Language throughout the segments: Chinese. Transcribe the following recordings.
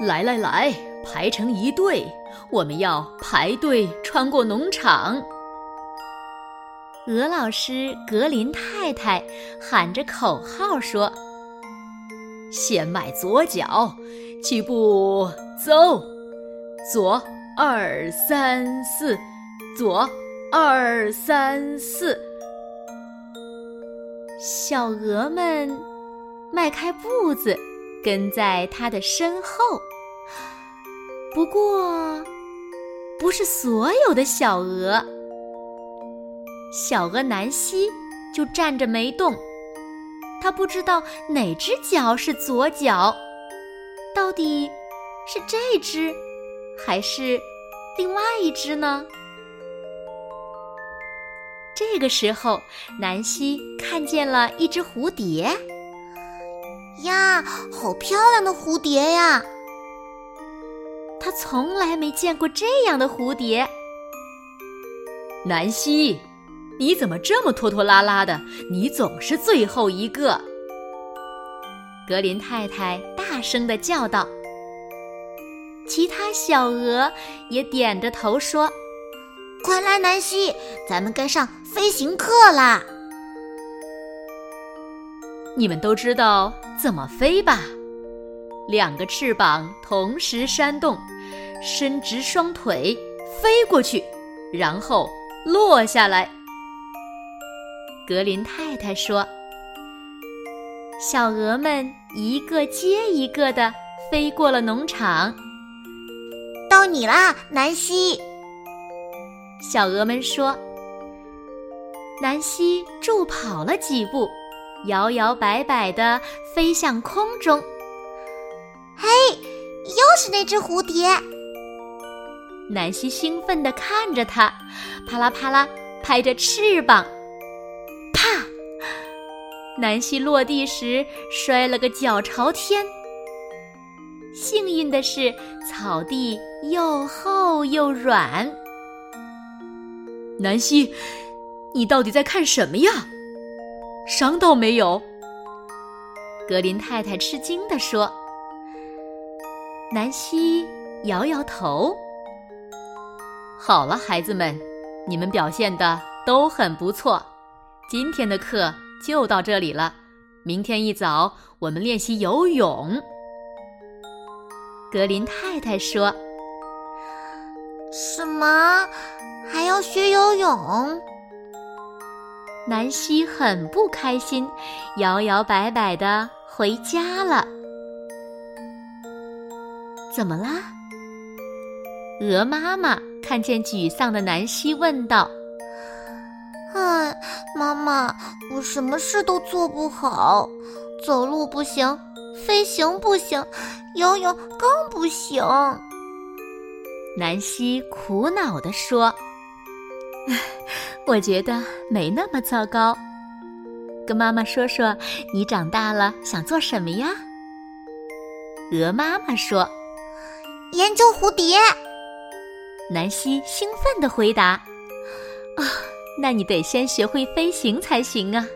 来来来，排成一队，我们要排队穿过农场。鹅老师格林太太喊着口号说：“先迈左脚，起步走，左二三四，左二三四。”小鹅们迈开步子，跟在他的身后。不过，不是所有的小鹅。小鹅南希就站着没动，它不知道哪只脚是左脚，到底是这只还是另外一只呢？这个时候，南希看见了一只蝴蝶。呀，好漂亮的蝴蝶呀！他从来没见过这样的蝴蝶。南希，你怎么这么拖拖拉拉的？你总是最后一个。格林太太大声的叫道。其他小鹅也点着头说：“快来，南希，咱们该上飞行课啦！”你们都知道怎么飞吧？两个翅膀同时扇动。伸直双腿飞过去，然后落下来。格林太太说：“小鹅们一个接一个的飞过了农场。”到你啦，南希！小鹅们说。南希助跑了几步，摇摇摆摆地飞向空中。嘿，又是那只蝴蝶！南希兴奋地看着它，啪啦啪啦拍着翅膀，啪！南希落地时摔了个脚朝天。幸运的是，草地又厚又软。南希，你到底在看什么呀？伤到没有？格林太太吃惊地说。南希摇摇头。好了，孩子们，你们表现的都很不错。今天的课就到这里了，明天一早我们练习游泳。格林太太说：“什么？还要学游泳？”南希很不开心，摇摇摆摆的回家了。怎么啦？鹅妈妈。看见沮丧的南希，问道：“哎，妈妈，我什么事都做不好，走路不行，飞行不行，游泳更不行。”南希苦恼地说：“ 我觉得没那么糟糕。跟妈妈说说，你长大了想做什么呀？”鹅妈妈说：“研究蝴蝶。”南希兴奋地回答：“啊，那你得先学会飞行才行啊，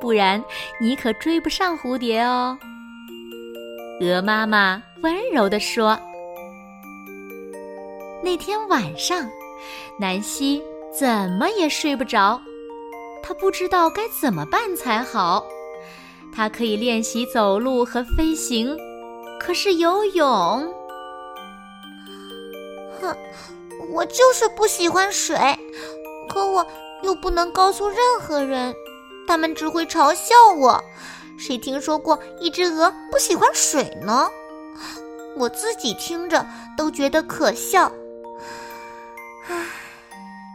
不然你可追不上蝴蝶哦。”鹅妈妈温柔地说。那天晚上，南希怎么也睡不着，他不知道该怎么办才好。他可以练习走路和飞行，可是游泳……哼。我就是不喜欢水，可我又不能告诉任何人，他们只会嘲笑我。谁听说过一只鹅不喜欢水呢？我自己听着都觉得可笑。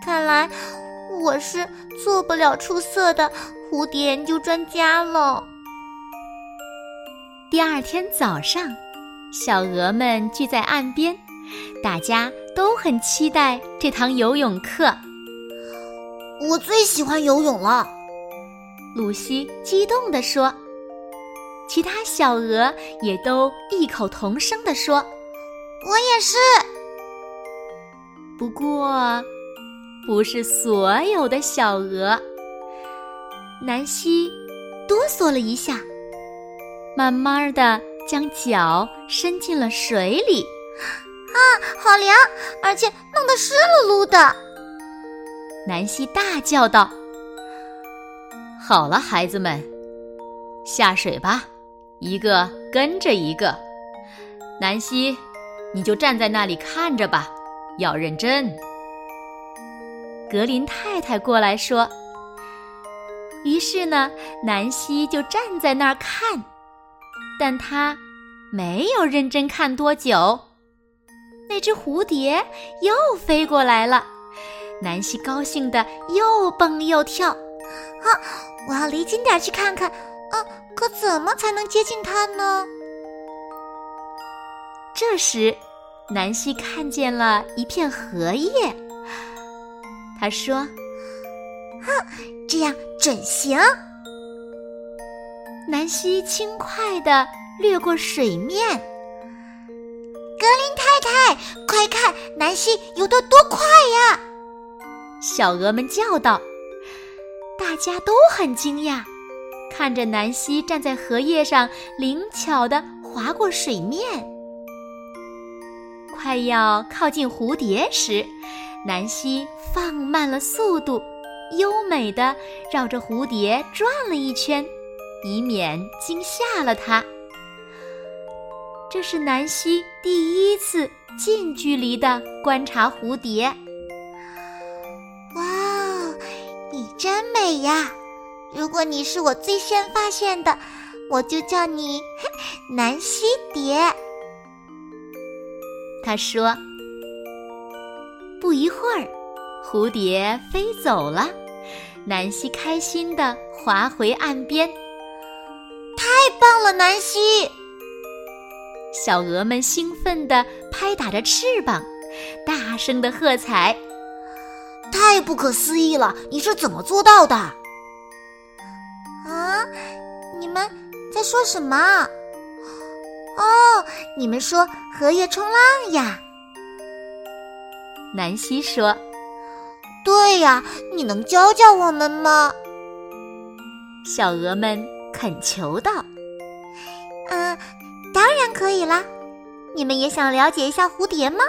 唉，看来我是做不了出色的蝴蝶研究专家了。第二天早上，小鹅们聚在岸边，大家都很期待这堂游泳课。我最喜欢游泳了，露西激动地说。其他小鹅也都异口同声地说：“我也是。”不过，不是所有的小鹅。南希哆嗦了一下，慢慢的将脚伸进了水里。啊，好凉，而且弄得湿漉漉的。南希大叫道：“好了，孩子们，下水吧。”一个跟着一个，南希，你就站在那里看着吧，要认真。格林太太过来说。于是呢，南希就站在那儿看，但她没有认真看多久，那只蝴蝶又飞过来了。南希高兴的又蹦又跳，啊，我要离近点去看看。啊！可怎么才能接近它呢？这时，南希看见了一片荷叶。他说：“哼，这样准行。”南希轻快地掠过水面。格林太太，快看，南希游得多快呀！小鹅们叫道。大家都很惊讶。看着南希站在荷叶上，灵巧地划过水面。快要靠近蝴蝶时，南希放慢了速度，优美的绕着蝴蝶转了一圈，以免惊吓了它。这是南希第一次近距离的观察蝴蝶。哇哦，你真美呀！如果你是我最先发现的，我就叫你 南希蝶。他说。不一会儿，蝴蝶飞走了，南希开心地划回岸边。太棒了，南希！小鹅们兴奋地拍打着翅膀，大声地喝彩。太不可思议了！你是怎么做到的？啊！你们在说什么？哦，你们说荷叶冲浪呀？南希说：“对呀，你能教教我们吗？”小鹅们恳求道：“嗯，当然可以啦。你们也想了解一下蝴蝶吗？”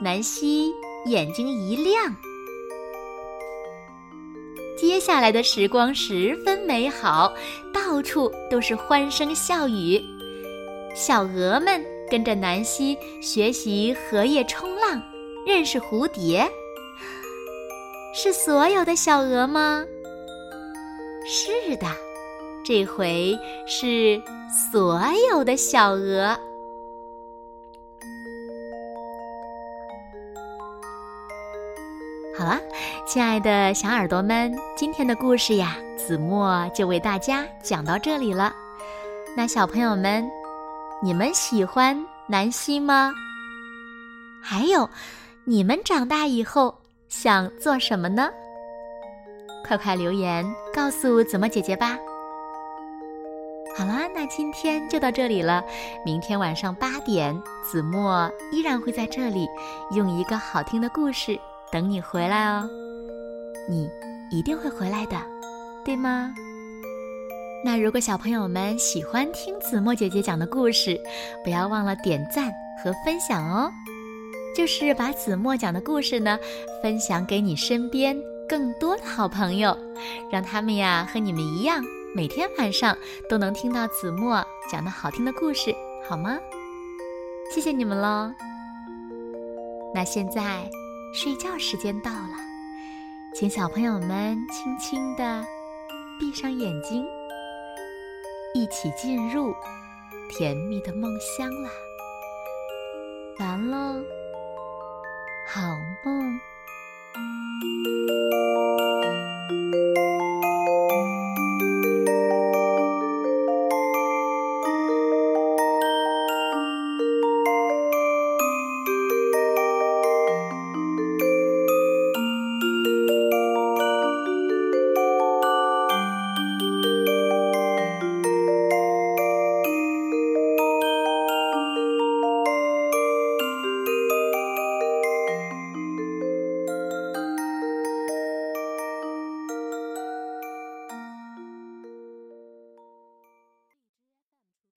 南希眼睛一亮。接下来的时光十分美好，到处都是欢声笑语。小鹅们跟着南希学习荷叶冲浪，认识蝴蝶。是所有的小鹅吗？是的，这回是所有的小鹅。好了，亲爱的小耳朵们，今天的故事呀，子墨就为大家讲到这里了。那小朋友们，你们喜欢南希吗？还有，你们长大以后想做什么呢？快快留言告诉子墨姐姐吧。好啦，那今天就到这里了。明天晚上八点，子墨依然会在这里，用一个好听的故事。等你回来哦，你一定会回来的，对吗？那如果小朋友们喜欢听子墨姐姐讲的故事，不要忘了点赞和分享哦。就是把子墨讲的故事呢，分享给你身边更多的好朋友，让他们呀和你们一样，每天晚上都能听到子墨讲的好听的故事，好吗？谢谢你们喽。那现在。睡觉时间到了，请小朋友们轻轻地闭上眼睛，一起进入甜蜜的梦乡啦！完喽，好梦。